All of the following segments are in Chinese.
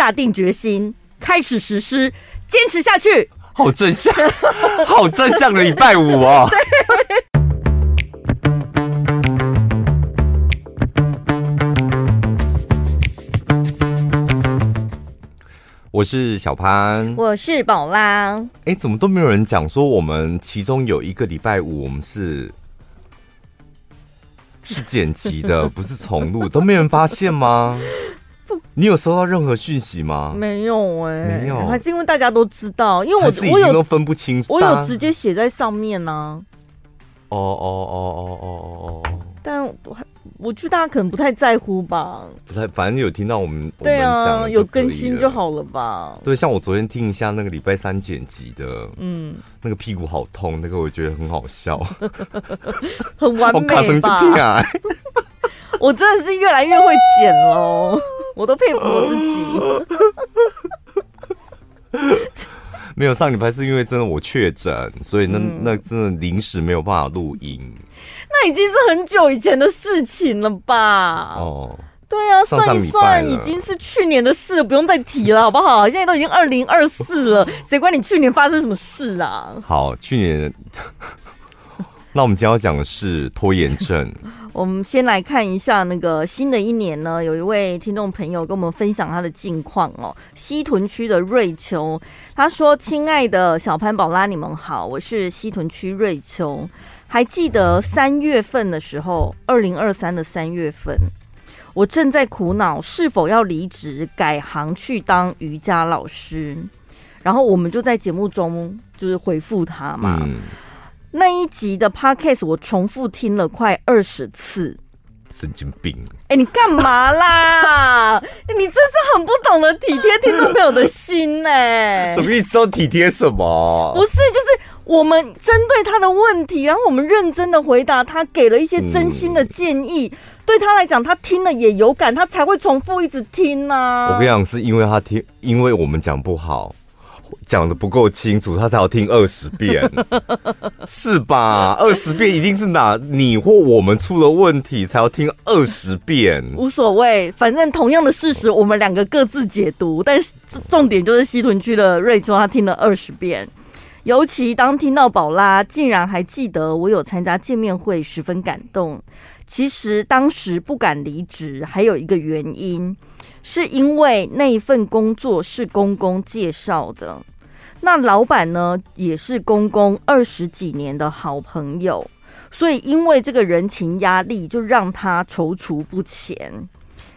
下定决心开始实施，坚持下去。好正向，好正向的礼拜五啊！我是小潘，我是宝拉。哎、欸，怎么都没有人讲说我们其中有一个礼拜五我们是 是剪辑的，不是重录，都没人发现吗？你有收到任何讯息吗？没有哎、欸，没有，还是因为大家都知道，因为我我有都分不清楚，我有直接写在上面呢、啊。哦哦哦哦哦哦哦！但我还。我觉得大家可能不太在乎吧，不太，反正有听到我们，对啊，有更新就好了吧。对，像我昨天听一下那个礼拜三剪辑的，嗯，那个屁股好痛，那个我觉得很好笑，很完美吧？啊、我真的是越来越会剪喽，我都佩服我自己。没有上礼拜是因为真的我确诊，所以那、嗯、那真的临时没有办法录音。那已经是很久以前的事情了吧？哦，对啊，上上算一算已经是去年的事，不用再提了，好不好？现在都已经二零二四了，谁管你去年发生什么事啊？好，去年，那我们今天要讲的是拖延症。我们先来看一下那个新的一年呢，有一位听众朋友跟我们分享他的近况哦。西屯区的瑞秋，他说：“亲爱的小潘宝拉，你们好，我是西屯区瑞秋。”还记得三月份的时候，二零二三的三月份，我正在苦恼是否要离职改行去当瑜伽老师。然后我们就在节目中就是回复他嘛。嗯、那一集的 podcast 我重复听了快二十次。神经病！哎、欸，你干嘛啦？你真是很不懂得体贴听众朋友的心呢、欸。什么意思？都体贴什么？不是，就是。我们针对他的问题，然后我们认真的回答他，给了一些真心的建议。嗯、对他来讲，他听了也有感，他才会重复一直听呢、啊。我跟你讲，是因为他听，因为我们讲不好，讲得不够清楚，他才要听二十遍，是吧？二十遍一定是哪你或我们出了问题，才要听二十遍。无所谓，反正同样的事实，我们两个各自解读。但是重点就是西屯区的瑞秋，他听了二十遍。尤其当听到宝拉竟然还记得我有参加见面会，十分感动。其实当时不敢离职，还有一个原因，是因为那一份工作是公公介绍的。那老板呢，也是公公二十几年的好朋友，所以因为这个人情压力，就让他踌躇不前。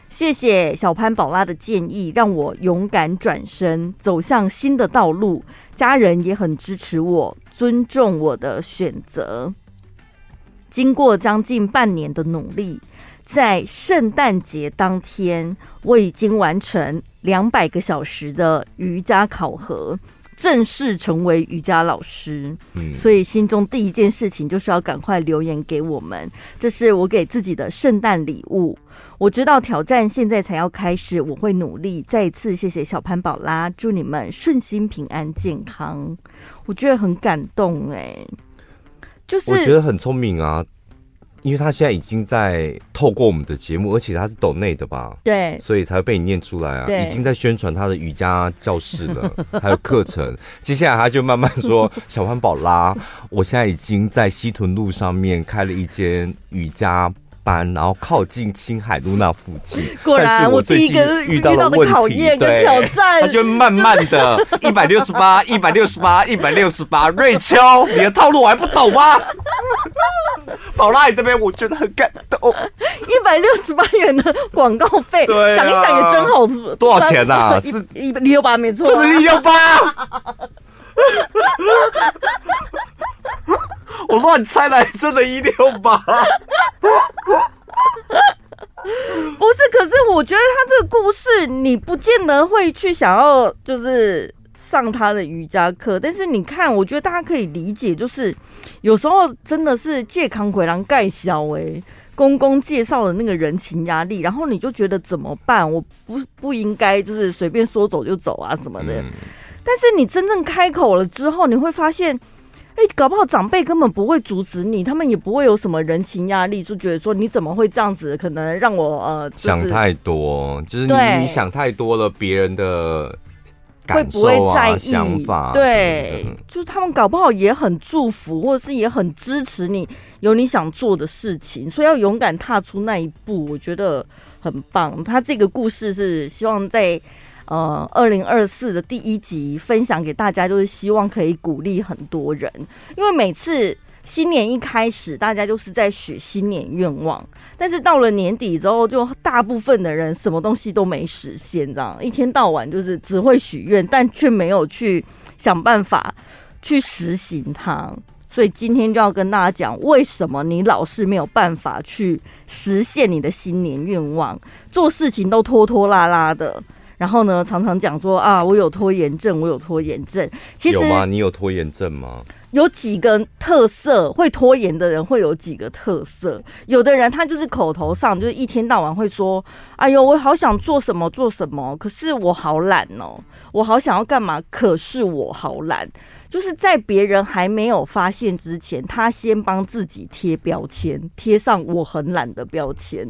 谢谢小潘宝拉的建议，让我勇敢转身走向新的道路。家人也很支持我，尊重我的选择。经过将近半年的努力，在圣诞节当天，我已经完成两百个小时的瑜伽考核。正式成为瑜伽老师，嗯，所以心中第一件事情就是要赶快留言给我们，这是我给自己的圣诞礼物。我知道挑战现在才要开始，我会努力。再一次谢谢小潘宝拉，祝你们顺心平安健康。我觉得很感动哎、欸，就是我觉得很聪明啊。因为他现在已经在透过我们的节目，而且他是抖内的吧？对，所以才会被你念出来啊！已经在宣传他的瑜伽教室了，还有课程。接下来他就慢慢说：“ 小潘宝拉，我现在已经在西屯路上面开了一间瑜伽。”班，然后靠近青海路那附近。果然，我第一个遇到的考验跟挑战，他就慢慢的，一百六十八，一百六十八，一百六十八。瑞秋，你的套路我还不懂吗？宝拉，你这边我觉得很感动。一百六十八元的广告费，对啊，想一想也真好。多少钱啊？是一一六八，没错，真的是一六八。我乱猜的，真的一六八。不是，可是我觉得他这个故事，你不见得会去想要就是上他的瑜伽课。但是你看，我觉得大家可以理解，就是有时候真的是借康鬼狼盖小哎，公公介绍的那个人情压力，然后你就觉得怎么办？我不不应该就是随便说走就走啊什么的。嗯、但是你真正开口了之后，你会发现。哎、欸，搞不好长辈根本不会阻止你，他们也不会有什么人情压力，就觉得说你怎么会这样子？可能让我呃、就是、想太多，就是你你想太多了，别人的会不会在意想法？对，就是他们搞不好也很祝福，或者是也很支持你有你想做的事情，所以要勇敢踏出那一步，我觉得很棒。他这个故事是希望在。呃，二零二四的第一集分享给大家，就是希望可以鼓励很多人，因为每次新年一开始，大家就是在许新年愿望，但是到了年底之后，就大部分的人什么东西都没实现，这样一天到晚就是只会许愿，但却没有去想办法去实行它。所以今天就要跟大家讲，为什么你老是没有办法去实现你的新年愿望，做事情都拖拖拉拉的。然后呢，常常讲说啊，我有拖延症，我有拖延症。其实有吗？你有拖延症吗？有几个特色，会拖延的人会有几个特色。有的人他就是口头上就是一天到晚会说，哎呦，我好想做什么做什么，可是我好懒哦，我好想要干嘛，可是我好懒。就是在别人还没有发现之前，他先帮自己贴标签，贴上我很懒的标签。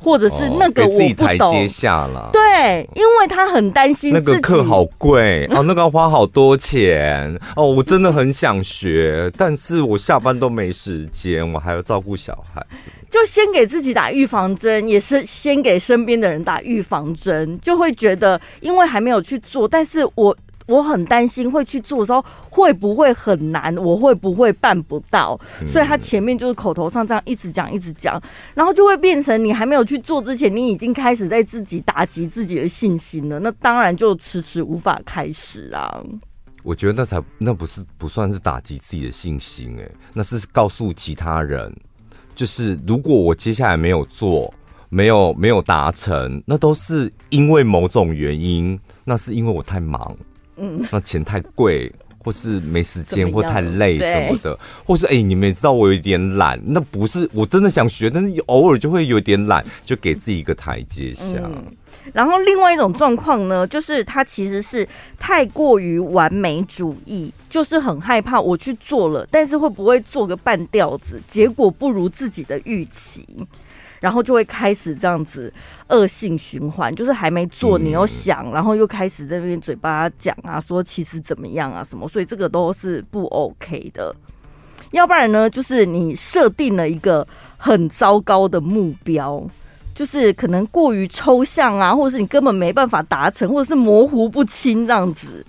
或者是那个我不懂，哦、自己台阶下了。对，因为他很担心那个课好贵哦，那个要花好多钱哦。我真的很想学，但是我下班都没时间，我还要照顾小孩。就先给自己打预防针，也是先给身边的人打预防针，就会觉得因为还没有去做，但是我。我很担心会去做的时候会不会很难，我会不会办不到？所以他前面就是口头上这样一直讲一直讲，然后就会变成你还没有去做之前，你已经开始在自己打击自己的信心了。那当然就迟迟无法开始啊。我觉得那才那不是不算是打击自己的信心诶，那是告诉其他人，就是如果我接下来没有做，没有没有达成，那都是因为某种原因，那是因为我太忙。嗯，那钱太贵，或是没时间，或太累什么的，或是哎、欸，你们也知道我有一点懒，那不是我真的想学，但是偶尔就会有点懒，就给自己一个台阶下。嗯，然后另外一种状况呢，就是他其实是太过于完美主义，就是很害怕我去做了，但是会不会做个半吊子，结果不如自己的预期。然后就会开始这样子恶性循环，就是还没做，你又想，然后又开始在那边嘴巴讲啊，说其实怎么样啊什么，所以这个都是不 OK 的。要不然呢，就是你设定了一个很糟糕的目标，就是可能过于抽象啊，或者是你根本没办法达成，或者是模糊不清这样子。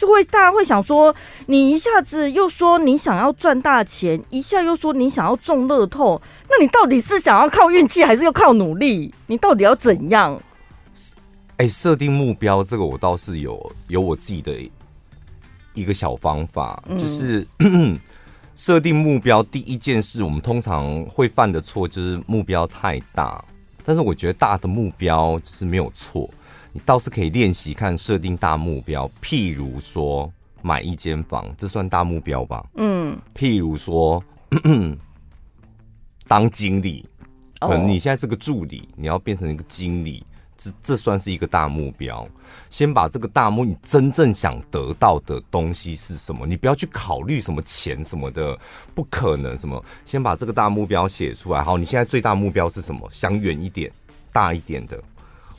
就会大家会想说，你一下子又说你想要赚大钱，一下又说你想要中乐透，那你到底是想要靠运气，还是要靠努力？你到底要怎样？哎、欸，设定目标这个我倒是有有我自己的一个小方法，嗯、就是设定目标第一件事，我们通常会犯的错就是目标太大，但是我觉得大的目标就是没有错。你倒是可以练习看设定大目标，譬如说买一间房，这算大目标吧？嗯。譬如说 当经理，可能你现在是个助理，你要变成一个经理，这这算是一个大目标。先把这个大目，你真正想得到的东西是什么？你不要去考虑什么钱什么的，不可能什么。先把这个大目标写出来。好，你现在最大目标是什么？想远一点，大一点的。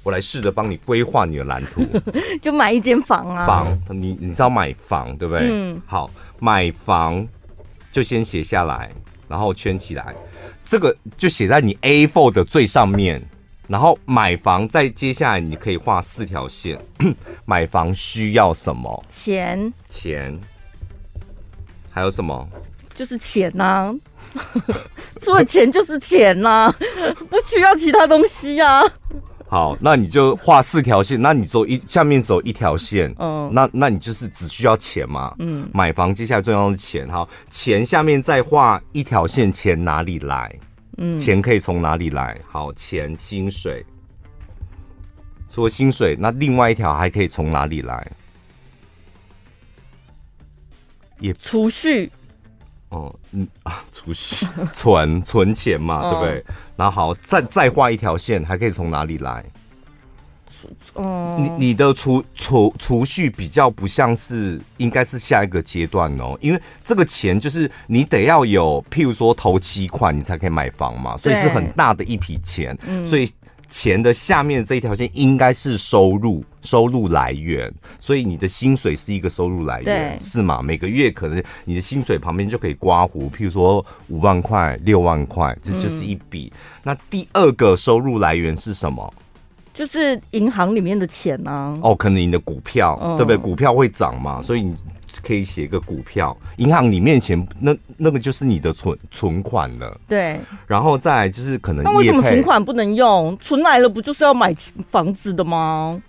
我来试着帮你规划你的蓝图，就买一间房啊。房，你你是要买房对不对？嗯。好，买房就先写下来，然后圈起来，这个就写在你 A4 的最上面。然后买房，再接下来你可以画四条线。买房需要什么？钱。钱。还有什么？就是钱呐、啊。除了钱就是钱呐、啊，不需要其他东西呀、啊。好，那你就画四条线，那你走一下面走一条线，嗯，那那你就是只需要钱嘛，嗯，买房接下来重要的是钱，哈，钱下面再画一条线，钱哪里来？嗯，钱可以从哪里来？好，钱薪水，除了薪水，那另外一条还可以从哪里来？也储蓄。哦，嗯啊，储蓄存存钱嘛，对不对？然后好，再再画一条线，还可以从哪里来？嗯，你你的储储储蓄比较不像是，应该是下一个阶段哦，因为这个钱就是你得要有，譬如说投期款，你才可以买房嘛，所以是很大的一笔钱，嗯，所以钱的下面这一条线应该是收入收入来源，所以你的薪水是一个收入来源，是吗？每个月可能你的薪水旁边就可以刮胡，譬如说五万块、六万块，这就是一笔，嗯。那第二个收入来源是什么？就是银行里面的钱啊，哦，可能你的股票，嗯、对不对？股票会涨嘛，所以你可以写个股票。银行里面前，那那个就是你的存存款了。对，然后再就是可能，那为什么存款不能用？存来了不就是要买房子的吗？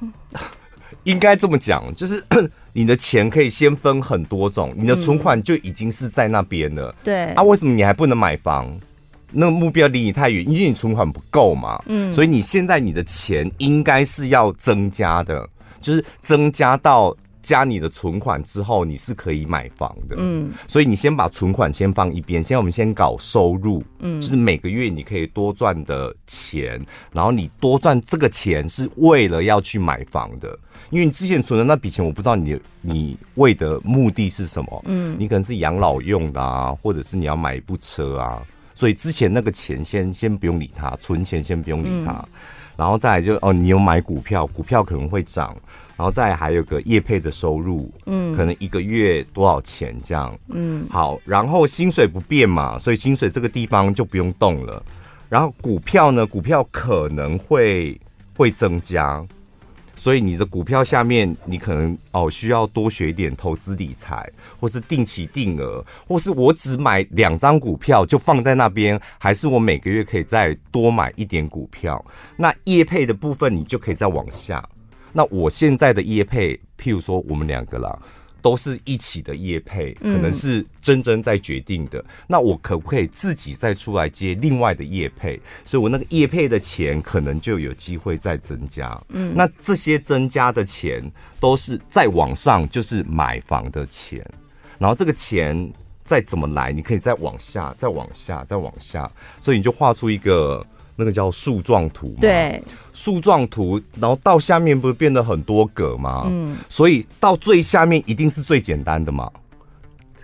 应该这么讲，就是 你的钱可以先分很多种，你的存款就已经是在那边了。对、嗯，啊，为什么你还不能买房？那个目标离你太远，因为你存款不够嘛，嗯，所以你现在你的钱应该是要增加的，就是增加到加你的存款之后，你是可以买房的，嗯，所以你先把存款先放一边，现在我们先搞收入，嗯，就是每个月你可以多赚的钱，然后你多赚这个钱是为了要去买房的，因为你之前存的那笔钱，我不知道你你为的目的是什么，嗯，你可能是养老用的啊，或者是你要买一部车啊。所以之前那个钱先先不用理它，存钱先不用理它，嗯、然后再来就哦，你有买股票，股票可能会涨，然后再还有个业配的收入，嗯，可能一个月多少钱这样，嗯，好，然后薪水不变嘛，所以薪水这个地方就不用动了，然后股票呢，股票可能会会增加。所以你的股票下面，你可能哦需要多学一点投资理财，或是定期定额，或是我只买两张股票就放在那边，还是我每个月可以再多买一点股票？那业配的部分你就可以再往下。那我现在的业配，譬如说我们两个啦。都是一起的业配，可能是真真在决定的。嗯。那我可不可以自己再出来接另外的业配？所以我那个业配的钱可能就有机会再增加。嗯，那这些增加的钱都是再往上，就是买房的钱。然后这个钱再怎么来，你可以再往下，再往下，再往下。所以你就画出一个。那个叫树状图嘛，对，树状图，然后到下面不是变得很多格吗？嗯，所以到最下面一定是最简单的嘛。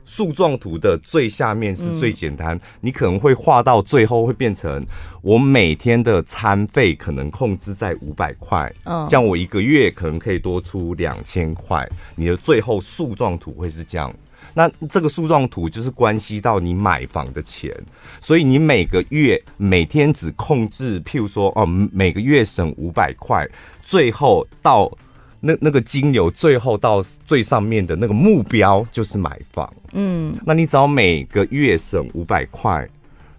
树状图的最下面是最简单，嗯，你可能会画到最后会变成我每天的餐费可能控制在五百块，嗯，这样我一个月可能可以多出两千块。你的最后树状图会是这样。那这个树状图就是关系到你买房的钱，所以你每个月每天只控制，譬如说哦，每个月省五百块，最后到那那个金流，最后到最上面的那个目标就是买房。嗯，那你只要每个月省五百块，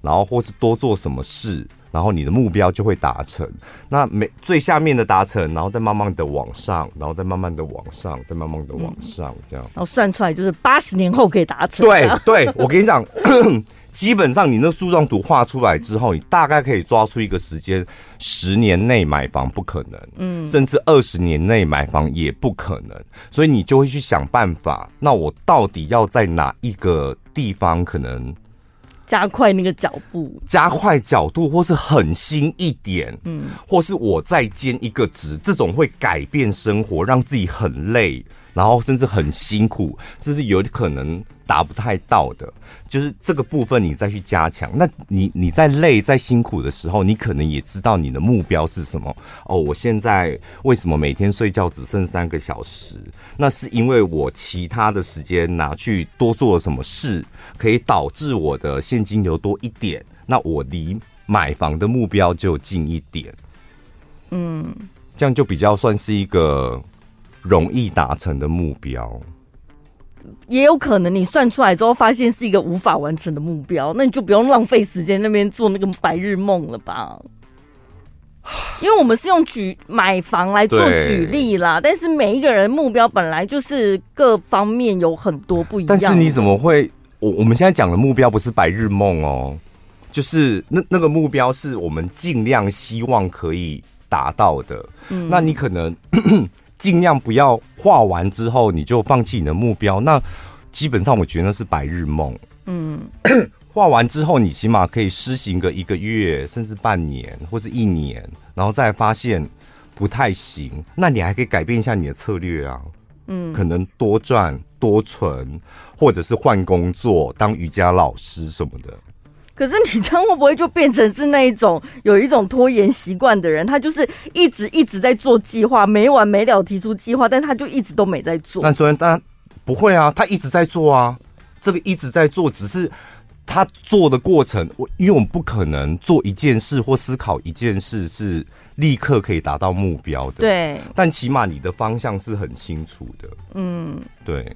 然后或是多做什么事。然后你的目标就会达成，那每最下面的达成，然后再慢慢的往上，然后再慢慢的往上，再慢慢的往上，这样。然后算出来就是八十年后可以达成。对对，我跟你讲，基本上你那树状图画出来之后，你大概可以抓出一个时间，十年内买房不可能，嗯，甚至二十年内买房也不可能，所以你就会去想办法，那我到底要在哪一个地方可能？加快那个脚步，加快角度，或是狠心一点，嗯，或是我再兼一个职，这种会改变生活，让自己很累，然后甚至很辛苦，甚至有可能。达不太到的，就是这个部分你再去加强。那你你在累、在辛苦的时候，你可能也知道你的目标是什么。哦，我现在为什么每天睡觉只剩三个小时？那是因为我其他的时间拿去多做了什么事，可以导致我的现金流多一点。那我离买房的目标就近一点。嗯，这样就比较算是一个容易达成的目标。也有可能你算出来之后发现是一个无法完成的目标，那你就不用浪费时间那边做那个白日梦了吧？因为我们是用举买房来做举例啦，但是每一个人目标本来就是各方面有很多不一样。但是你怎么会？我我们现在讲的目标不是白日梦哦，就是那那个目标是我们尽量希望可以达到的。嗯，那你可能。尽量不要画完之后你就放弃你的目标，那基本上我觉得那是白日梦。嗯，画 画完之后，你起码可以施行个一个月，甚至半年或是一年，然后再发现不太行，那你还可以改变一下你的策略啊。嗯，可能多赚多存，或者是换工作当瑜伽老师什么的。可是你这样会不会就变成是那一种有一种拖延习惯的人？他就是一直一直在做计划，没完没了提出计划，但他就一直都没在做。那昨天当然不会啊，他一直在做啊。这个一直在做，只是他做的过程，我因为我们不可能做一件事或思考一件事是立刻可以达到目标的。对，但起码你的方向是很清楚的。嗯，对。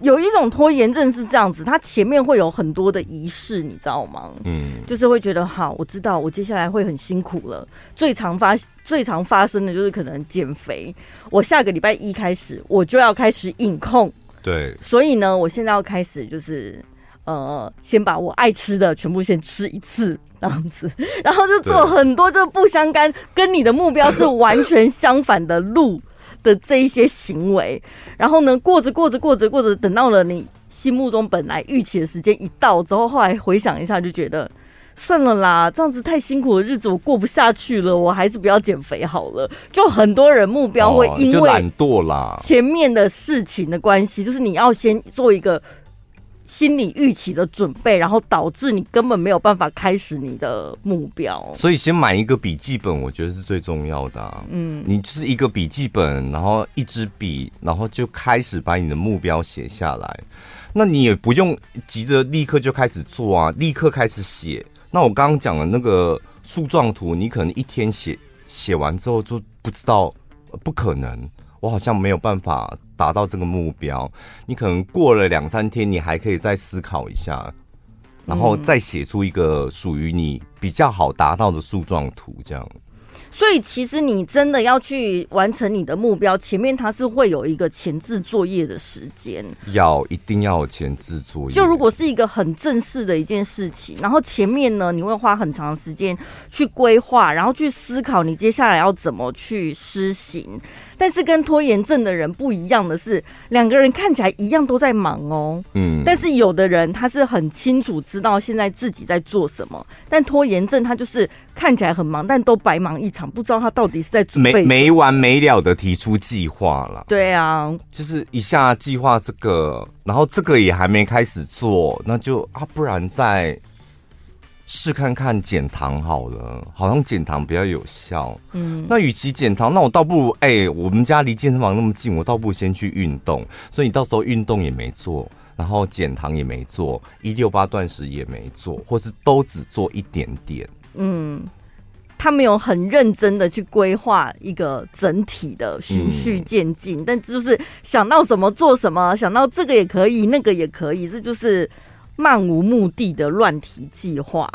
有一种拖延症是这样子，他前面会有很多的仪式，你知道吗？嗯，就是会觉得好，我知道我接下来会很辛苦了。最常发最常发生的就是可能减肥，我下个礼拜一开始我就要开始饮控。对，所以呢，我现在要开始就是，呃，先把我爱吃的全部先吃一次，这样子，然后就做很多这不相干，跟你的目标是完全相反的路的这一些行为，然后呢，过着过着过着过着，等到了你心目中本来预期的时间一到之后，后来回想一下，就觉得。算了啦，这样子太辛苦的日子我过不下去了，我还是不要减肥好了。就很多人目标会因为懒惰啦，前面的事情的关系，就是你要先做一个心理预期的准备，然后导致你根本没有办法开始你的目标。所以先买一个笔记本，我觉得是最重要的啊。嗯，你就是一个笔记本，然后一支笔，然后就开始把你的目标写下来。那你也不用急着立刻就开始做啊，立刻开始写。那我刚刚讲的那个树状图，你可能一天写写完之后就不知道，不可能，我好像没有办法达到这个目标。你可能过了两三天，你还可以再思考一下，然后再写出一个属于你比较好达到的树状图，这样。所以，其实你真的要去完成你的目标，前面它是会有一个前置作业的时间，要一定要有前置作业。就如果是一个很正式的一件事情，然后前面呢，你会花很长时间去规划，然后去思考你接下来要怎么去施行。但是跟拖延症的人不一样的是，两个人看起来一样都在忙哦。嗯，但是有的人他是很清楚知道现在自己在做什么，但拖延症他就是看起来很忙，但都白忙一场，不知道他到底是在准备没没完没了的提出计划了。对啊，就是一下计划这个，然后这个也还没开始做，那就啊，不然再。试看看减糖好了，好像减糖比较有效。嗯，那与其减糖，那我倒不如哎、欸，我们家离健身房那么近，我倒不如先去运动。所以你到时候运动也没做，然后减糖也没做，一六八断食也没做，或是都只做一点点。嗯，他没有很认真的去规划一个整体的循序渐进，嗯、但就是想到什么做什么，想到这个也可以，那个也可以，这就是。漫无目的的乱提计划，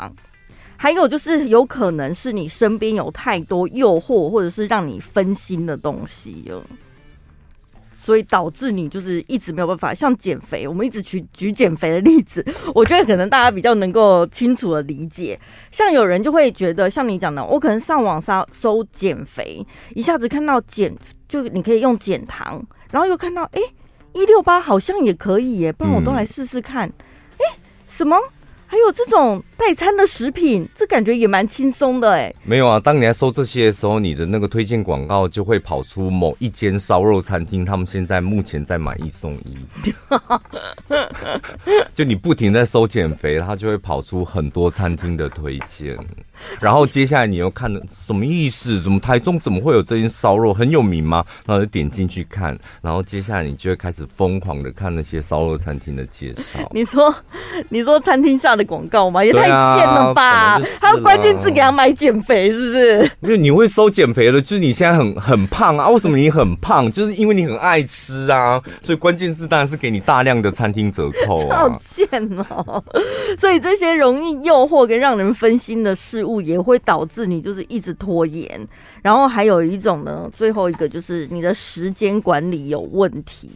还有就是有可能是你身边有太多诱惑，或者是让你分心的东西了，所以导致你就是一直没有办法。像减肥，我们一直举举减肥的例子，我觉得可能大家比较能够清楚的理解。像有人就会觉得，像你讲的，我可能上网搜搜减肥，一下子看到减，就你可以用减糖，然后又看到哎一六八好像也可以耶，不然我都来试试看。嗯什么？还有这种代餐的食品，这感觉也蛮轻松的哎。没有啊，当你在搜这些的时候，你的那个推荐广告就会跑出某一间烧肉餐厅，他们现在目前在买一送一。就你不停在搜减肥，它就会跑出很多餐厅的推荐。然后接下来你又看的什么意思？怎么台中怎么会有这间烧肉很有名吗？然后就点进去看，然后接下来你就会开始疯狂的看那些烧肉餐厅的介绍。你说，你说餐厅下的广告吗？也太贱了吧！啊、还有关键字给他买减肥，是不是？因为你会收减肥的，就是你现在很很胖啊。为什么你很胖？就是因为你很爱吃啊。所以关键字当然是给你大量的餐厅折扣啊。好贱哦！所以这些容易诱惑跟让人分心的事物。也会导致你就是一直拖延，然后还有一种呢，最后一个就是你的时间管理有问题，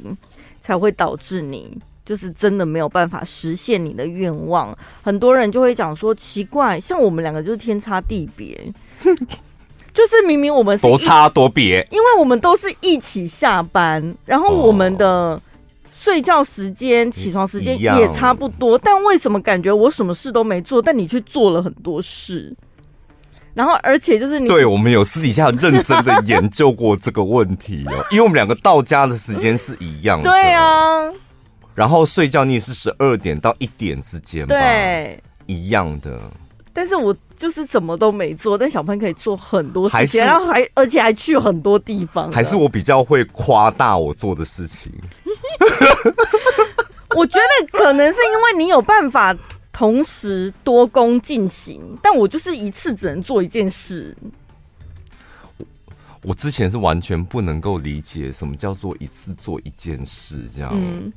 才会导致你就是真的没有办法实现你的愿望。很多人就会讲说奇怪，像我们两个就是天差地别，就是明明我们是多差多别，因为我们都是一起下班，然后我们的睡觉时间、起床时间也差不多，但为什么感觉我什么事都没做，但你却做了很多事？然后，而且就是你对我们有私底下认真的研究过这个问题哦，因为我们两个到家的时间是一样的。对啊。然后睡觉你也是十二点到一点之间吧？对，一样的。但是我就是什么都没做，但小朋友可以做很多事情，然后还而且还去很多地方。还是我比较会夸大我做的事情。我觉得可能是因为你有办法。同时多工进行，但我就是一次只能做一件事。我我之前是完全不能够理解什么叫做一次做一件事，这样。嗯，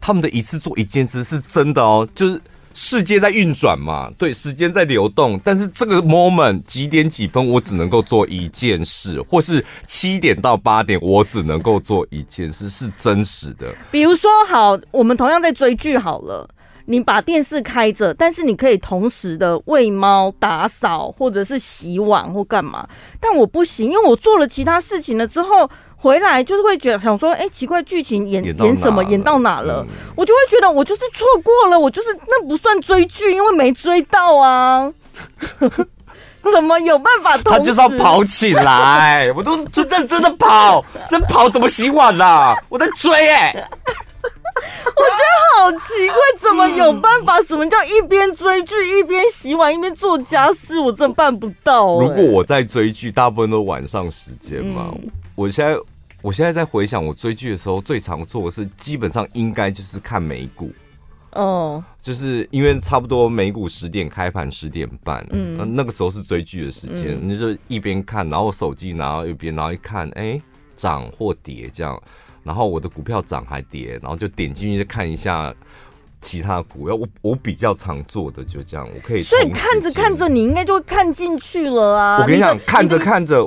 他们的一次做一件事是真的哦，就是世界在运转嘛，对，时间在流动，但是这个 moment 几点几分，我只能够做一件事，或是七点到八点，我只能够做一件事，是真实的。比如说，好，我们同样在追剧好了。你把电视开着，但是你可以同时的喂猫、打扫，或者是洗碗或干嘛。但我不行，因为我做了其他事情了之后回来，就是会觉得想说，哎、欸，奇怪，剧情演演，演什么，演到哪了？嗯、我就会觉得我就是错过了，我就是那不算追剧，因为没追到啊。怎么有办法？他就是要跑起来，我都就认真的跑，真跑怎么洗碗啦、啊？我在追哎、欸。我觉得好奇怪，怎么有办法？什么叫一边追剧一边洗碗一边做家事？我真的办不到、欸。如果我在追剧，大部分都晚上时间嘛。嗯、我现在我现在在回想我追剧的时候，最常做的是基本上应该就是看美股。哦，就是因为差不多美股十点开盘，十点半，嗯，那那个时候是追剧的时间，你、嗯、就一边看，然后手机拿到一边，然后一看，哎、欸，涨或跌这样。然后我的股票涨还跌，然后就点进去看一下其他股票。我我比较常做的就这样，我可以。所以看着看着，你应该就会看进去了啊！我跟你讲，看着看着，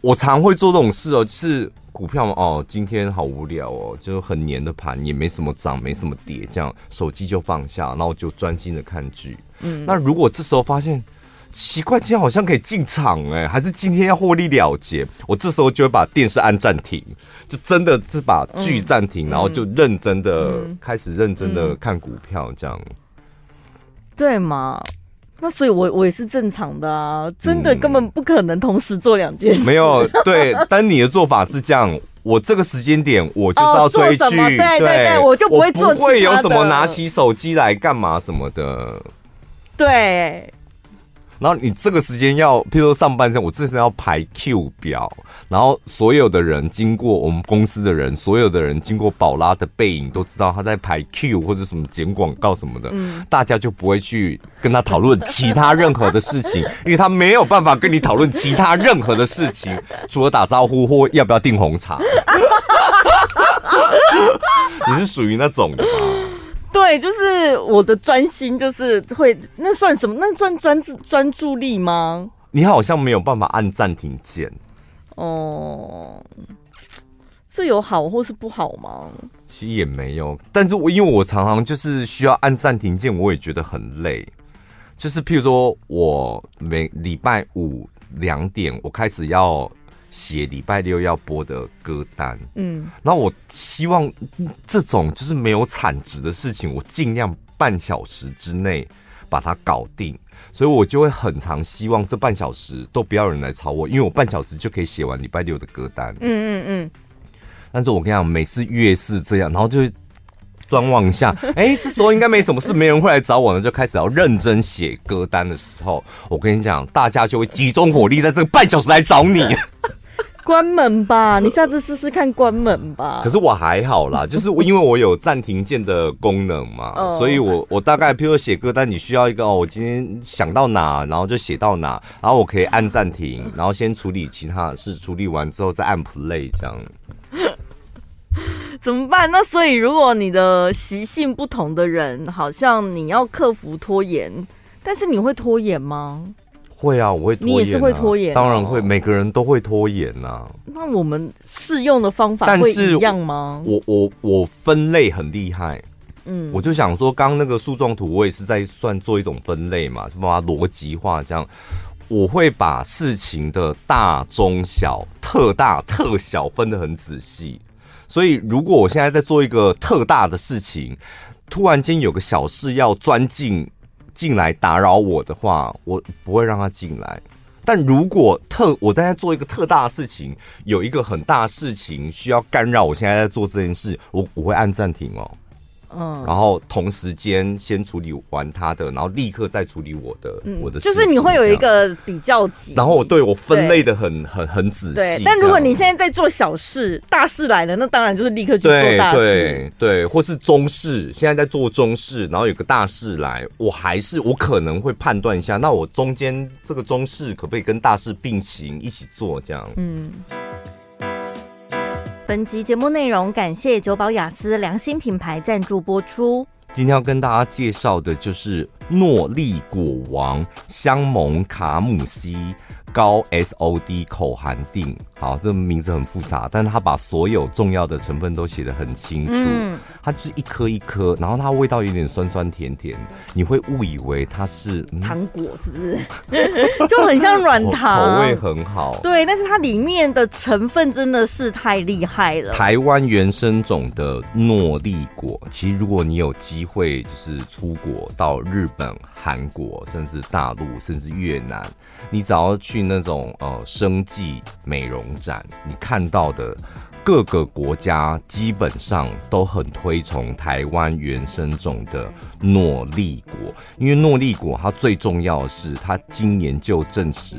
我常会做这种事哦，就是股票嘛，哦，今天好无聊哦，就很黏的盘，也没什么涨，没什么跌，这样手机就放下，然后就专心的看剧。嗯，那如果这时候发现。奇怪，今天好像可以进场哎、欸，还是今天要获利了结？我这时候就会把电视按暂停，就真的是把剧暂停，嗯、然后就认真的、嗯、开始认真的看股票，这样、对吗？那所以我，我我也是正常的啊，真的根本不可能同时做两件事、嗯。没有 对，但你的做法是这样，我这个时间点我就是要追剧、哦，对对对，我就不会做，不会有什么拿起手机来干嘛什么的，对。然后你这个时间要，譬如说上半身，我这是要排 Q 表，然后所有的人经过我们公司的人，所有的人经过宝拉的背影，都知道他在排 Q 或者什么剪广告什么的，嗯、大家就不会去跟他讨论其他任何的事情，因为他没有办法跟你讨论其他任何的事情，除了打招呼或要不要订红茶。你是属于那种的吗？对，就是我的专心，就是会那算什么？那算专注专注力吗？你好像没有办法按暂停键。哦，这有好或是不好吗？其实也没有，但是我因为我常常就是需要按暂停键，我也觉得很累。就是譬如说，我每礼拜五两点，我开始要。写礼拜六要播的歌单，嗯，然后我希望这种就是没有产值的事情，我尽量半小时之内把它搞定，所以我就会很常希望这半小时都不要有人来吵我，因为我半小时就可以写完礼拜六的歌单，嗯嗯嗯。但是我跟你讲，每次越是这样，然后就会观望一下，哎，这时候应该没什么事，没人会来找我呢，就开始要认真写歌单的时候，我跟你讲，大家就会集中火力在这个半小时来找你。关门吧，你下次试试看关门吧。可是我还好啦，就是因为我有暂停键的功能嘛，所以我我大概譬如说写歌单，你需要一个哦，我今天想到哪，然后就写到哪，然后我可以按暂停，然后先处理其他的事，处理完之后再按 play 这样。怎么办？那所以如果你的习性不同的人，好像你要克服拖延，但是你会拖延吗？会啊，我会拖延、啊。你也是会拖延、哦，当然会，每个人都会拖延呐、啊。那我们适用的方法会一样吗？我我我分类很厉害，嗯，我就想说，刚刚那个树状图，我也是在算做一种分类嘛，就把它逻辑化，这样我会把事情的大、中、小、特大、特小分得很仔细。所以如果我现在在做一个特大的事情，突然间有个小事要钻进进来打扰我的话，我不会让他进来。但如果特我在做一个特大的事情，有一个很大事情需要干扰我现在在做这件事，我我会按暂停哦。嗯，然后同时间先处理完他的，然后立刻再处理我的，嗯、我的就是你会有一个比较级，然后我对我分类的很很很仔细。对，但如果你现在在做小事，大事来了，那当然就是立刻去做大事，对对，对，或是中事，现在在做中事，然后有个大事来，我还是我可能会判断一下，那我中间这个中事可不可以跟大事并行一起做这样？嗯。本集节目内容感谢九宝雅思良心品牌赞助播出。今天要跟大家介绍的就是诺丽果王香檬卡姆西。高 SOD 口含定，好，这名字很复杂，但是他把所有重要的成分都写得很清楚。嗯，它就是一颗一颗，然后它味道有点酸酸甜甜，你会误以为它是、嗯、糖果，是不是？就很像软糖，口味很好。对，但是它里面的成分真的是太厉害了。台湾原生种的诺丽果，其实如果你有机会，就是出国到日本、韩国，甚至大陆，甚至越南，你只要去。那种呃生技美容展，你看到的各个国家基本上都很推崇台湾原生种的诺丽果，因为诺丽果它最重要的是它今年就证实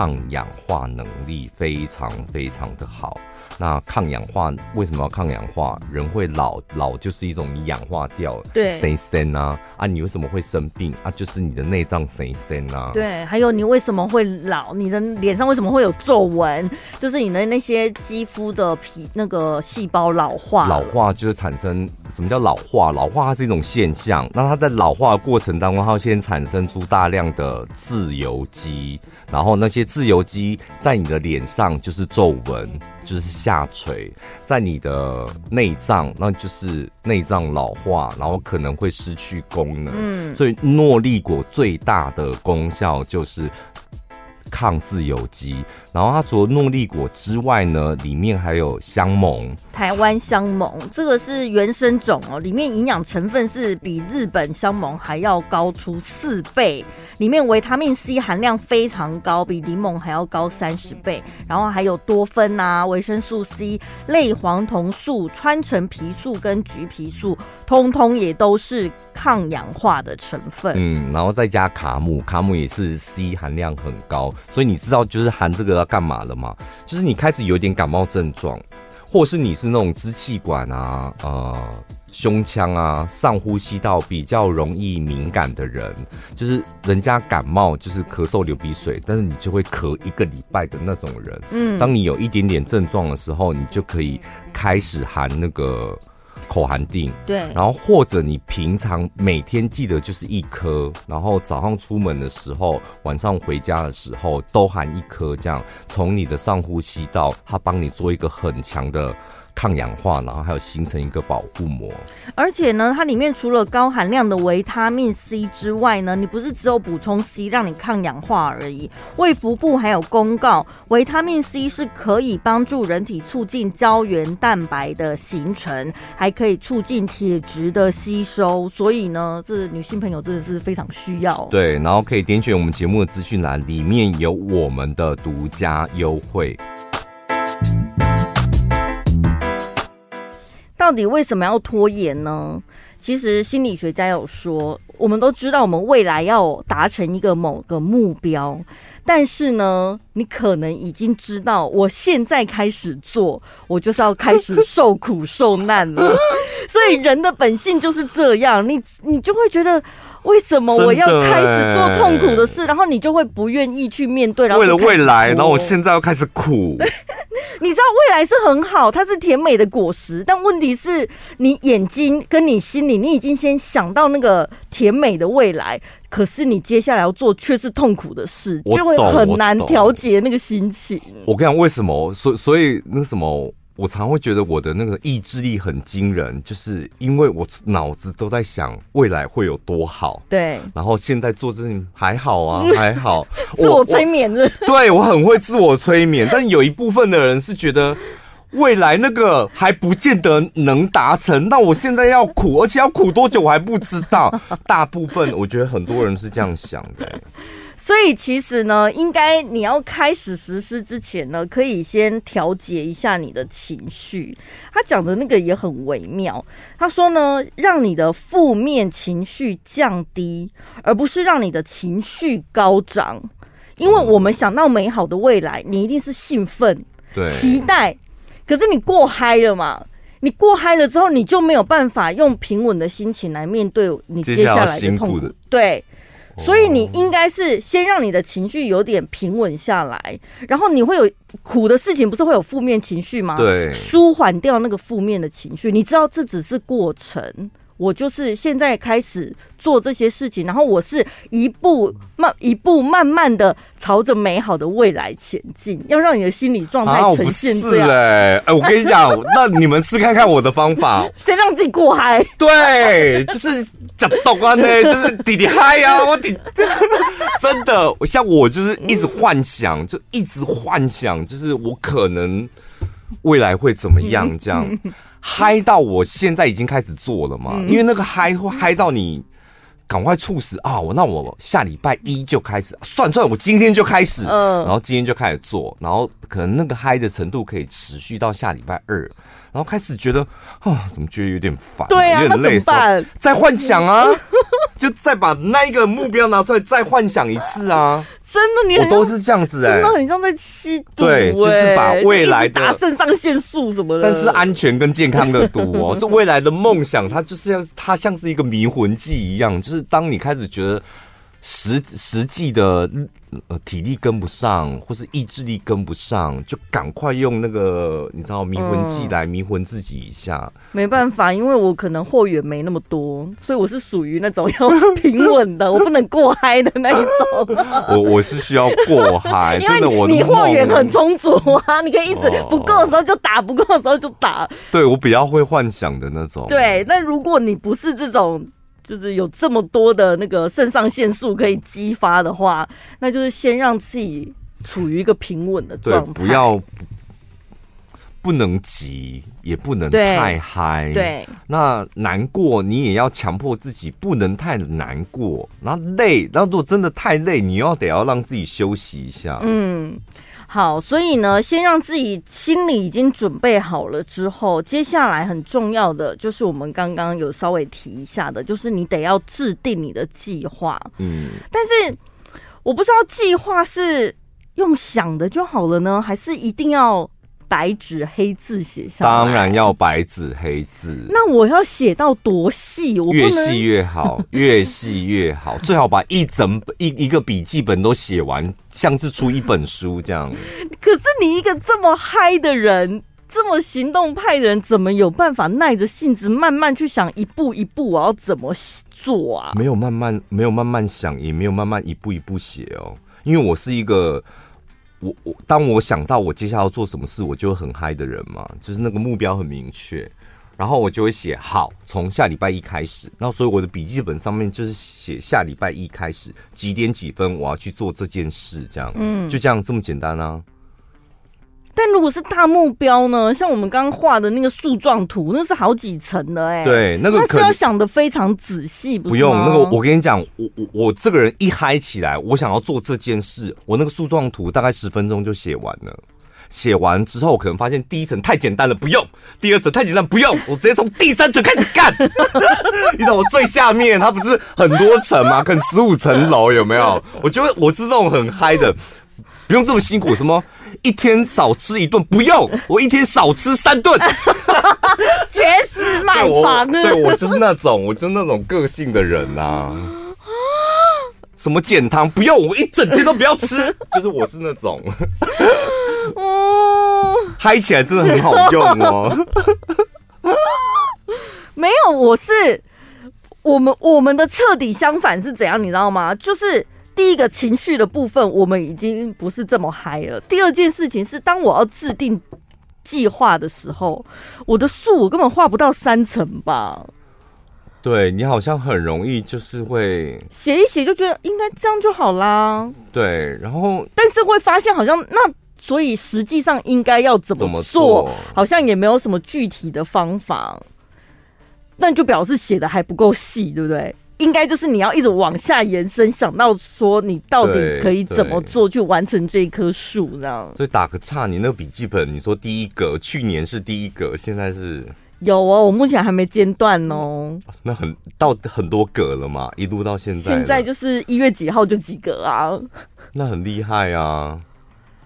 抗氧化能力非常非常的好。那抗氧化为什么要抗氧化？人会老，老就是一种你氧化掉了，对，谁生啊啊！你为什么会生病啊？就是你的内脏谁生啊。对，还有你为什么会老？你的脸上为什么会有皱纹？就是你的那些肌肤的皮那个细胞老化。老化就是产生什么叫老化？老化它是一种现象。那它在老化的过程当中，它会先产生出大量的自由基，然后那些自由基在你的脸上就是皱纹。就是下垂在你的内脏，那就是内脏老化，然后可能会失去功能。嗯，所以诺丽果最大的功效就是抗自由基。然后它除了诺丽果之外呢，里面还有香檬，台湾香檬，这个是原生种哦，里面营养成分是比日本香檬还要高出四倍，里面维他命 C 含量非常高，比柠檬还要高三十倍，然后还有多酚啊、维生素 C、类黄酮素、川橙皮素跟橘皮素，通通也都是抗氧化的成分。嗯，然后再加卡姆，卡姆也是 C 含量很高，所以你知道就是含这个。要干嘛了吗？就是你开始有点感冒症状，或是你是那种支气管啊、呃、胸腔啊、上呼吸道比较容易敏感的人，就是人家感冒就是咳嗽流鼻水，但是你就会咳一个礼拜的那种人。嗯，当你有一点点症状的时候，你就可以开始含那个。口含定，对，然后或者你平常每天记得就是一颗，然后早上出门的时候，晚上回家的时候都含一颗，这样从你的上呼吸道，它帮你做一个很强的。抗氧化，然后还有形成一个保护膜。而且呢，它里面除了高含量的维他命 C 之外呢，你不是只有补充 C 让你抗氧化而已。卫福部还有公告，维他命 C 是可以帮助人体促进胶原蛋白的形成，还可以促进铁质的吸收。所以呢，这女性朋友真的是非常需要。对，然后可以点选我们节目的资讯栏，里面有我们的独家优惠。到底为什么要拖延呢？其实心理学家有说，我们都知道我们未来要达成一个某个目标，但是呢，你可能已经知道，我现在开始做，我就是要开始受苦受难了。所以人的本性就是这样，你你就会觉得，为什么我要开始做痛苦的事，然后你就会不愿意去面对。然后为了未来，然后我现在要开始苦。你知道未来是很好，它是甜美的果实，但问题是你眼睛跟你心里，你已经先想到那个甜美的未来，可是你接下来要做却是痛苦的事，就会很难调节那个心情。我跟你讲，为什么？所所以那个什么？我常会觉得我的那个意志力很惊人，就是因为我脑子都在想未来会有多好。对，然后现在做这件还好啊，还好。自我催眠的，对，我很会自我催眠，但有一部分的人是觉得未来那个还不见得能达成，那我现在要苦，而且要苦多久我还不知道。大部分我觉得很多人是这样想的、欸。所以其实呢，应该你要开始实施之前呢，可以先调节一下你的情绪。他讲的那个也很微妙。他说呢，让你的负面情绪降低，而不是让你的情绪高涨。因为我们想到美好的未来，你一定是兴奋、期待。可是你过嗨了嘛？你过嗨了之后，你就没有办法用平稳的心情来面对你接下来的痛苦。对。所以你应该是先让你的情绪有点平稳下来，然后你会有苦的事情，不是会有负面情绪吗？对，舒缓掉那个负面的情绪。你知道这只是过程。我就是现在开始做这些事情，然后我是一步慢一步慢慢的朝着美好的未来前进，要让你的心理状态呈现这样。哎、啊欸，我跟你讲，那你们试看看我的方法，先让自己过嗨。对，就是怎么啊呢？就是弟弟嗨呀，我弟真的，像我就是一直幻想，就一直幻想，就是我可能未来会怎么样这样。嗨到我现在已经开始做了嘛？因为那个嗨会嗨到你赶快促使啊！我那我下礼拜一就开始算算，我今天就开始，嗯然后今天就开始做，然后可能那个嗨的程度可以持续到下礼拜二，然后开始觉得啊，怎么觉得有点烦，对啊，有点累，那怎么办？再幻想啊，就再把那一个目标拿出来再幻想一次啊！真的，你我都是这样子哎、欸，真的很像在吸毒、对，欸，就是把未来的打肾上腺素什么的，但是安全跟健康的毒哦，这未来的梦想，它就是要它像是一个迷魂剂一样，就是当你开始觉得。实实际的呃体力跟不上，或是意志力跟不上，就赶快用那个你知道迷魂剂来迷魂自己一下。嗯、没办法，因为我可能货源没那么多，所以我是属于那种要平稳的，我不能过嗨的那一种。我我是需要过嗨，真的我你货源很充足啊，你可以一直不够的时候就打，不够的时候就打。对，我比较会幻想的那种。对，那如果你不是这种。就是有这么多的那个肾上腺素可以激发的话，那就是先让自己处于一个平稳的状态，不要不能急，也不能太嗨。对，那难过你也要强迫自己不能太难过，然后累，那如果真的太累，你要得要让自己休息一下。嗯。好，所以呢，先让自己心里已经准备好了之后，接下来很重要的就是我们刚刚有稍微提一下的，就是你得要制定你的计划。嗯，但是我不知道计划是用想的就好了呢，还是一定要白纸黑字写下来？当然要白纸黑字。那我要写到多细？我越细越好，越细越好，最好把一整一一个笔记本都写完，像是出一本书这样。可是你一个这么嗨的人，这么行动派的人，怎么有办法耐着性子慢慢去想一步一步我要怎么做啊？没有慢慢，没有慢慢想，也没有慢慢一步一步写哦，因为我是一个。我我当我想到我接下来要做什么事，我就会很嗨的人嘛，就是那个目标很明确，然后我就会写好，从下礼拜一开始，那所以我的笔记本上面就是写下礼拜一开始几点几分我要去做这件事，这样，嗯，就这样这么简单啊。但如果是大目标呢？像我们刚刚画的那个树状图，那是好几层的哎、欸。对，那个可是要想的非常仔细，不，不用那个。我跟你讲，我我我这个人一嗨起来，我想要做这件事，我那个树状图大概十分钟就写完了。写完之后，我可能发现第一层太简单了，不用；第二层太简单，不用。我直接从第三层开始干。你知道我最下面它不是很多层吗？可能十五层楼有没有？我觉得我是那种很嗨的。不用这么辛苦，什么 一天少吃一顿不用，我一天少吃三顿，绝食卖房啊！对，我就是那种，我就是那种个性的人啊。什么减糖不用，我一整天都不要吃，就是我是那种。哦，嗨起来真的很好用哦。没有，我是我们我们的彻底相反是怎样，你知道吗？就是。第一个情绪的部分，我们已经不是这么嗨了。第二件事情是，当我要制定计划的时候，我的树我根本画不到三层吧？对，你好像很容易就是会写一写就觉得应该这样就好啦。对，然后但是会发现好像那所以实际上应该要怎么做？怎么做好像也没有什么具体的方法。那就表示写的还不够细，对不对？应该就是你要一直往下延伸，想到说你到底可以怎么做去完成这一棵树，这样。所以打个岔，你那个笔记本，你说第一格，去年是第一格，现在是？有哦，我目前还没间断哦。那很到很多格了嘛，一路到现在。现在就是一月几号就几格啊？那很厉害啊。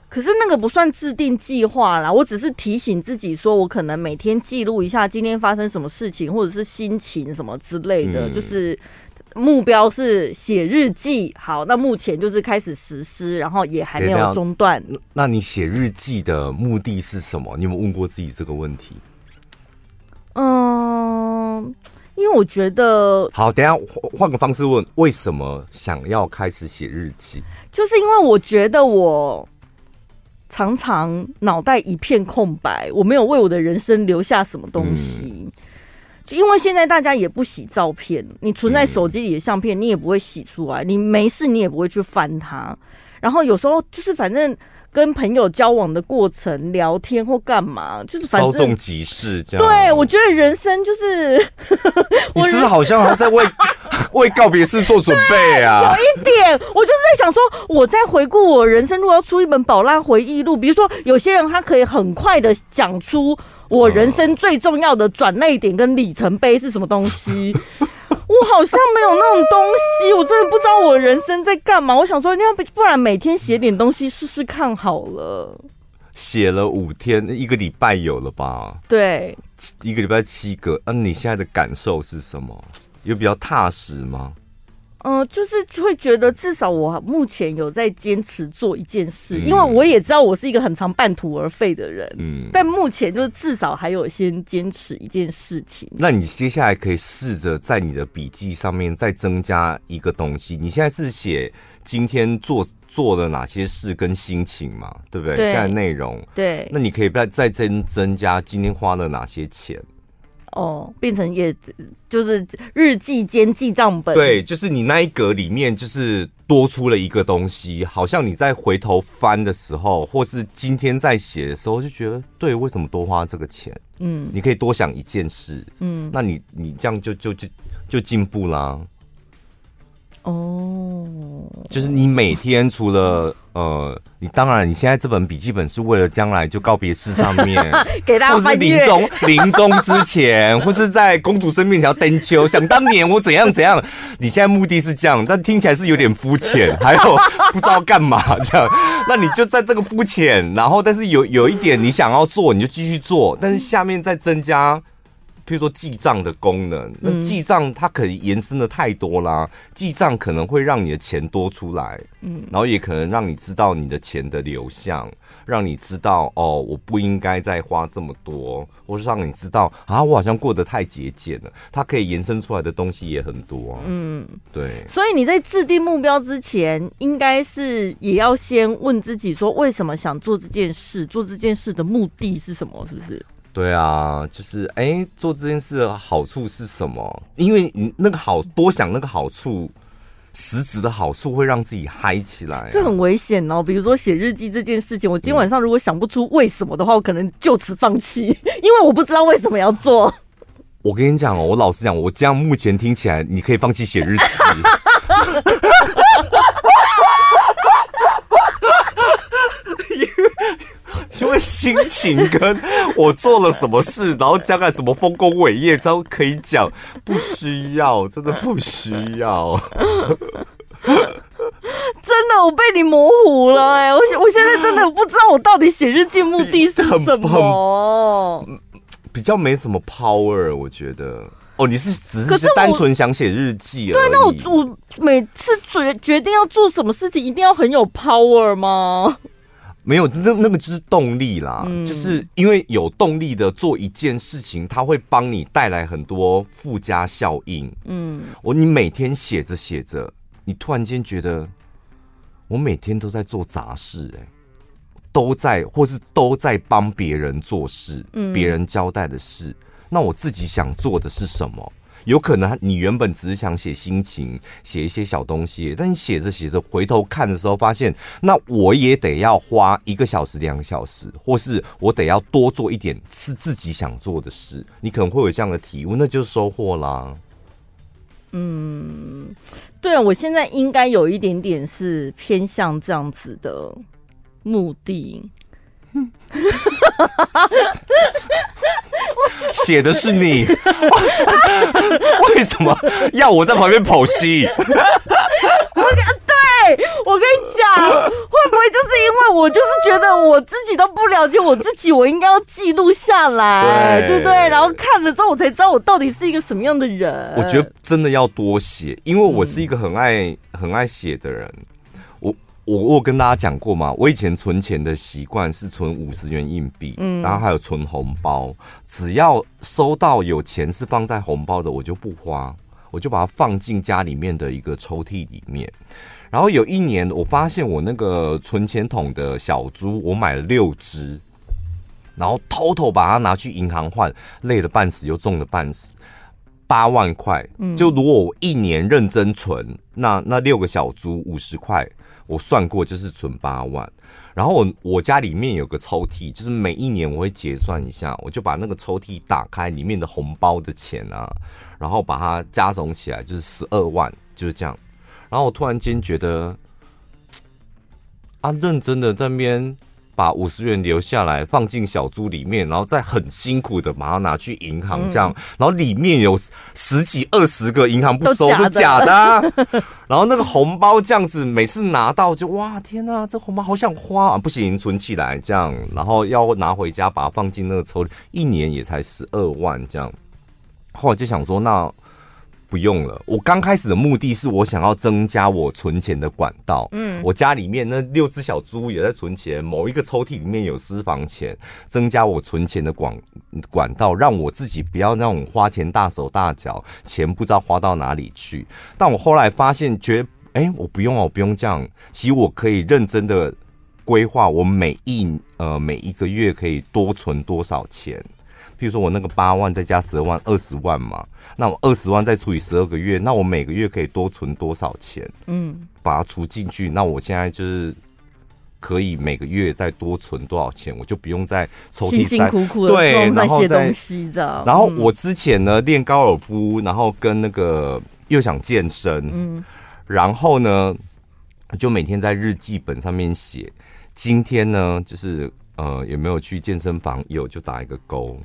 可是那个不算制定计划啦，我只是提醒自己说，我可能每天记录一下今天发生什么事情，或者是心情什么之类的，嗯、就是目标是写日记。好，那目前就是开始实施，然后也还没有中断。那你写日记的目的是什么？你有没有问过自己这个问题？嗯，因为我觉得，好，等下换个方式问，为什么想要开始写日记？就是因为我觉得我。常常脑袋一片空白，我没有为我的人生留下什么东西。因为现在大家也不洗照片，你存在手机里的相片，你也不会洗出来。你没事，你也不会去翻它。然后有时候就是反正。跟朋友交往的过程，聊天或干嘛，就是稍纵即逝这样。对，我觉得人生就是，你是不是好像还在为 为告别式做准备啊？有一点，我就是在想说，我在回顾我人生，如果要出一本宝拉回忆录，比如说有些人他可以很快的讲出我人生最重要的转泪点跟里程碑是什么东西。我好像没有那种东西，我真的不知道我人生在干嘛。我想说，要不不然每天写点东西试试看好了。写了五天，一个礼拜有了吧？对，一个礼拜七个。嗯、啊、你现在的感受是什么？有比较踏实吗？嗯、呃，就是会觉得至少我目前有在坚持做一件事，嗯、因为我也知道我是一个很常半途而废的人。嗯，但目前就是至少还有先坚持一件事情。那你接下来可以试着在你的笔记上面再增加一个东西。你现在是写今天做做了哪些事跟心情嘛？对不对？对，现在内容对。那你可以再再增增加今天花了哪些钱。哦，变成也就是日记兼记账本。对，就是你那一格里面就是多出了一个东西，好像你在回头翻的时候，或是今天在写的时候，就觉得对，为什么多花这个钱？嗯，你可以多想一件事。嗯，那你你这样就就就就进步啦。哦，就是你每天除了呃，你当然你现在这本笔记本是为了将来就告别式上面 给大家翻阅，临终临终之前，或是在公主生命条登秋，想当年我怎样怎样。你现在目的是这样，但听起来是有点肤浅，还有不知道干嘛这样。那你就在这个肤浅，然后但是有有一点你想要做，你就继续做，但是下面再增加。譬如说记账的功能，那记账它可以延伸的太多啦。记账可能会让你的钱多出来，嗯，然后也可能让你知道你的钱的流向，让你知道哦，我不应该再花这么多，或是让你知道啊，我好像过得太节俭了。它可以延伸出来的东西也很多，嗯，对。所以你在制定目标之前，应该是也要先问自己说，为什么想做这件事？做这件事的目的是什么？是不是？对啊，就是哎、欸，做这件事的好处是什么？因为你那个好多想那个好处，实质的好处会让自己嗨起来、啊，这很危险哦。比如说写日记这件事情，我今天晚上如果想不出为什么的话，我可能就此放弃，因为我不知道为什么要做。我跟你讲哦，我老实讲，我这样目前听起来，你可以放弃写日记。因为心情跟我做了什么事，然后将来什么丰功伟业，都可以讲，不需要，真的不需要。真的，我被你模糊了哎、欸！我我现在真的不知道我到底写日记目的是什么，比较没什么 power，我觉得。哦，你是只是单纯想写日记而已？对，那我我每次决决定要做什么事情，一定要很有 power 吗？没有，那那个就是动力啦，嗯、就是因为有动力的做一件事情，它会帮你带来很多附加效应。嗯，我你每天写着写着，你突然间觉得，我每天都在做杂事、欸，哎，都在或是都在帮别人做事，嗯，别人交代的事，那我自己想做的是什么？有可能你原本只是想写心情，写一些小东西，但你写着写着回头看的时候，发现那我也得要花一个小时、两个小时，或是我得要多做一点是自己想做的事，你可能会有这样的体悟，那就是收获啦。嗯，对啊，我现在应该有一点点是偏向这样子的目的。写的是你，为什么要我在旁边剖析？我对我跟你讲，会不会就是因为我就是觉得我自己都不了解我自己，我应该要记录下来，对，对不对？然后看了之后，我才知道我到底是一个什么样的人。我觉得真的要多写，因为我是一个很爱很爱写的人。我我跟大家讲过嘛，我以前存钱的习惯是存五十元硬币，嗯，然后还有存红包。只要收到有钱是放在红包的，我就不花，我就把它放进家里面的一个抽屉里面。然后有一年，我发现我那个存钱筒的小猪，我买了六只，然后偷偷把它拿去银行换，累得半死又重了半死，八万块。就如果我一年认真存，那那六个小猪五十块。我算过，就是存八万，然后我我家里面有个抽屉，就是每一年我会结算一下，我就把那个抽屉打开，里面的红包的钱啊，然后把它加总起来，就是十二万，就是这样。然后我突然间觉得，啊，认真的在那边。把五十元留下来，放进小猪里面，然后再很辛苦的把它拿去银行，这样，嗯、然后里面有十几二十个银行不收都假的，啊，然后那个红包这样子，每次拿到就哇天哪，这红包好想花啊，不行，存起来这样，然后要拿回家把它放进那个抽屉，一年也才十二万这样，后来就想说那。不用了。我刚开始的目的是我想要增加我存钱的管道。嗯，我家里面那六只小猪也在存钱，某一个抽屉里面有私房钱，增加我存钱的管管道，让我自己不要那种花钱大手大脚，钱不知道花到哪里去。但我后来发现，觉得哎，我不用啊，我不用这样。其实我可以认真的规划，我每一呃每一个月可以多存多少钱。譬如说我那个八万再加十二万，二十万嘛。那我二十万再除以十二个月，那我每个月可以多存多少钱？嗯，把它除进去。那我现在就是可以每个月再多存多少钱，我就不用再抽屉辛辛苦苦的对，然后东西的。然后我之前呢练高尔夫，然后跟那个又想健身，嗯，然后呢就每天在日记本上面写，今天呢就是呃有没有去健身房？有就打一个勾。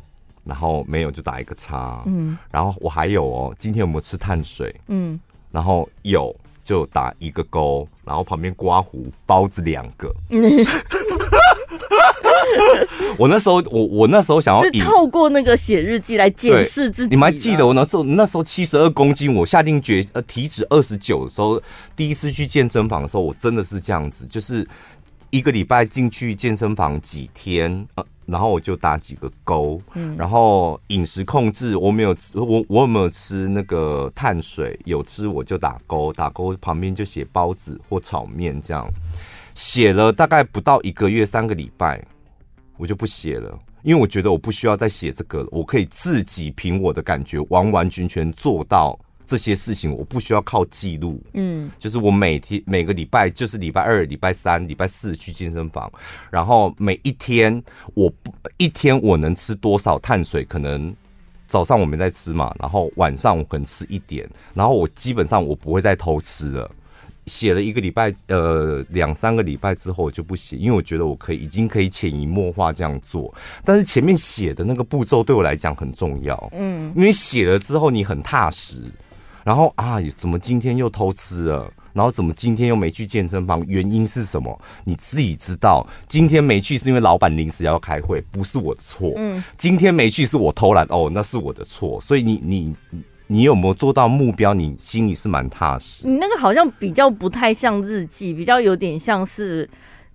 然后没有就打一个叉，嗯，然后我还有哦，今天有没有吃碳水？嗯，然后有就打一个勾，然后旁边刮胡包子两个。嗯、我那时候我我那时候想要以透过那个写日记来检视自己。你们还记得我那时候那时候七十二公斤，我下定决呃体脂二十九的时候，第一次去健身房的时候，我真的是这样子，就是一个礼拜进去健身房几天呃。然后我就打几个勾，嗯，然后饮食控制，我没有吃，我我有没有吃那个碳水？有吃我就打勾，打勾旁边就写包子或炒面这样，写了大概不到一个月，三个礼拜，我就不写了，因为我觉得我不需要再写这个了，我可以自己凭我的感觉完完全全做到。这些事情我不需要靠记录，嗯，就是我每天每个礼拜就是礼拜二、礼拜三、礼拜四去健身房，然后每一天我不一天我能吃多少碳水？可能早上我没在吃嘛，然后晚上我可能吃一点，然后我基本上我不会再偷吃了。写了一个礼拜，呃，两三个礼拜之后我就不写，因为我觉得我可以已经可以潜移默化这样做，但是前面写的那个步骤对我来讲很重要，嗯，因为写了之后你很踏实。然后啊，怎么今天又偷吃了？然后怎么今天又没去健身房？原因是什么？你自己知道。今天没去是因为老板临时要开会，不是我的错。嗯，今天没去是我偷懒，哦，那是我的错。所以你你你有没有做到目标？你心里是蛮踏实。你那个好像比较不太像日记，比较有点像是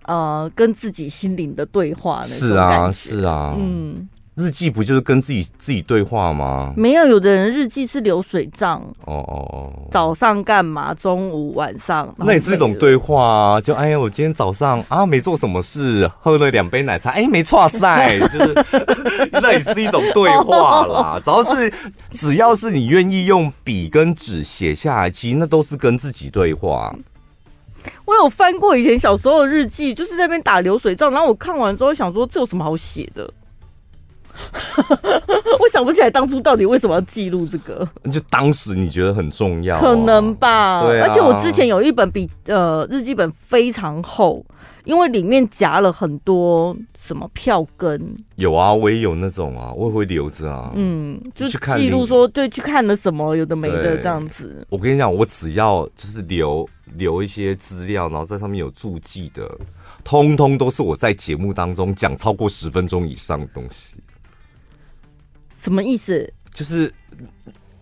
呃跟自己心灵的对话。是啊，是啊，嗯。日记不就是跟自己自己对话吗？没有，有的人日记是流水账。哦哦哦，早上干嘛？中午、晚上，那也是一种对话啊。就哎呀，我今天早上啊没做什么事，喝了两杯奶茶，哎没错赛，就是 那也是一种对话啦。只要是只要是你愿意用笔跟纸写下来，其实那都是跟自己对话。我有翻过以前小时候的日记，就是在那边打流水账，然后我看完之后想说，这有什么好写的？我想不起来当初到底为什么要记录这个，就当时你觉得很重要，可能吧？对啊，而且我之前有一本比呃日记本非常厚，因为里面夹了很多什么票根。有啊，我也有那种啊，我也会留着啊。嗯，就是记录说对，去看了什么，有的没的这样子。我跟你讲，我只要就是留留一些资料，然后在上面有注记的，通通都是我在节目当中讲超过十分钟以上的东西。什么意思？就是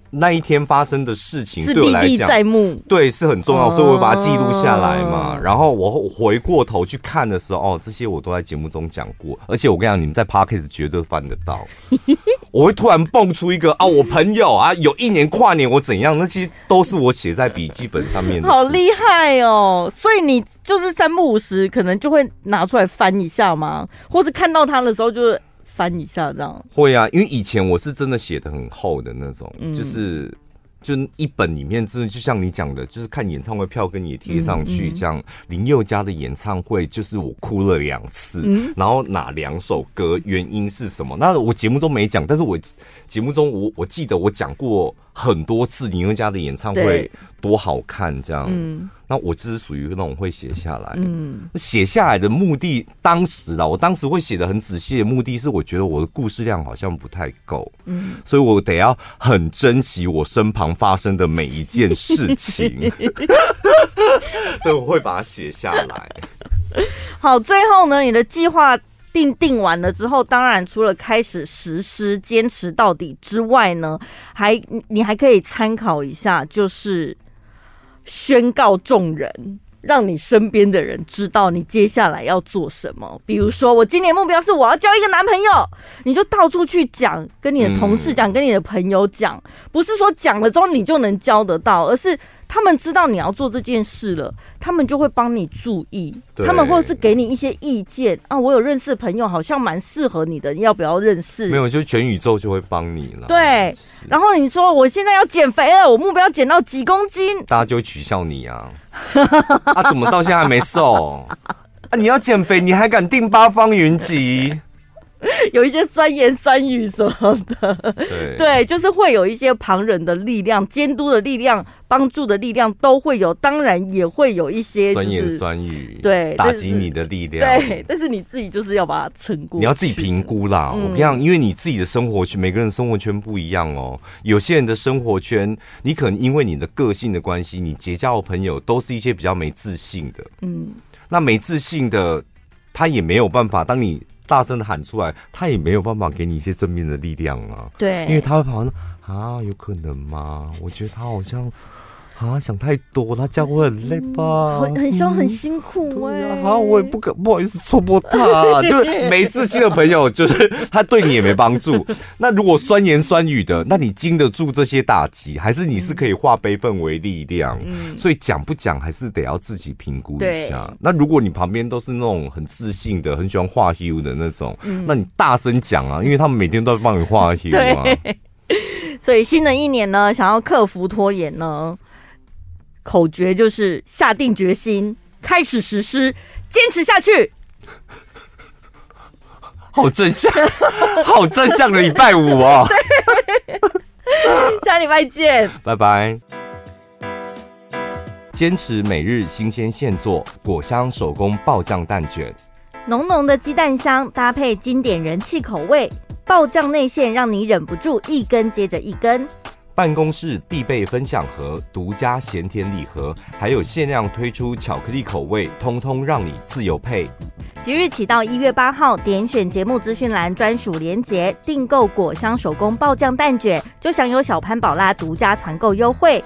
那一天发生的事情，对我来讲，历历在目，对，是很重要，所以我会把它记录下来嘛。然后我回过头去看的时候，哦，这些我都在节目中讲过。而且我跟你讲，你们在 Podcast 绝对翻得到。我会突然蹦出一个啊，我朋友啊，有一年跨年我怎样，那些都是我写在笔记本上面的。好厉害哦！所以你就是三不五时，可能就会拿出来翻一下吗？或是看到他的时候，就是。翻一下这样。会啊，因为以前我是真的写的很厚的那种，嗯、就是就一本里面真的就像你讲的，就是看演唱会票跟你贴上去，这样、嗯嗯、林宥嘉的演唱会就是我哭了两次，嗯、然后哪两首歌原因是什么？那我节目中没讲，但是我节目中我我记得我讲过很多次林宥嘉的演唱会多好看这样。嗯那我就是属于那种会写下来，嗯，写下来的目的，当时啦，我当时会写的很仔细的目的是，我觉得我的故事量好像不太够，嗯，所以我得要很珍惜我身旁发生的每一件事情，所以我会把它写下来。好，最后呢，你的计划定定完了之后，当然除了开始实施、坚持到底之外呢，还你还可以参考一下，就是。宣告众人，让你身边的人知道你接下来要做什么。比如说，我今年目标是我要交一个男朋友，你就到处去讲，跟你的同事讲，跟你的朋友讲，不是说讲了之后你就能交得到，而是。他们知道你要做这件事了，他们就会帮你注意，他们或者是给你一些意见啊。我有认识的朋友，好像蛮适合你的，你要不要认识？没有，就全宇宙就会帮你了。对，然后你说我现在要减肥了，我目标减到几公斤，大家就会取笑你啊！啊，怎么到现在还没瘦？啊，你要减肥，你还敢定八方云集？有一些酸言酸语什么的，对，对，就是会有一些旁人的力量、监督的力量、帮助的力量都会有，当然也会有一些、就是、酸言酸语，对，打击你的力量。对，但是你自己就是要把它撑过。你要自己评估啦。嗯、我跟你讲，因为你自己的生活圈，每个人生活圈不一样哦。有些人的生活圈，你可能因为你的个性的关系，你结交的朋友都是一些比较没自信的。嗯，那没自信的，他也没有办法。当你大声的喊出来，他也没有办法给你一些正面的力量啊。对，因为他会跑啊，有可能吗？我觉得他好像。啊，想太多，他这样会很累吧？很很凶很辛苦哎、欸。好、啊，我也不可不好意思戳破他，就是没自信的朋友，就是他对你也没帮助。那如果酸言酸语的，那你经得住这些打击，还是你是可以化悲愤为力量？嗯，所以讲不讲还是得要自己评估一下。那如果你旁边都是那种很自信的、很喜欢画 U 的那种，嗯、那你大声讲啊，因为他们每天都在帮你画 U 啊。所以新的一年呢，想要克服拖延呢。口诀就是下定决心，开始实施，坚持下去。好正向，好正向的礼拜五哦！下礼拜见，拜拜。坚持每日新鲜现做果香手工爆酱蛋卷，浓浓的鸡蛋香搭配经典人气口味，爆酱内馅让你忍不住一根接着一根。办公室必备分享盒，独家咸甜礼盒，还有限量推出巧克力口味，通通让你自由配。即日起到一月八号，点选节目资讯栏专属链接，订购果香手工爆酱蛋卷，就享有小潘宝拉独家团购优惠。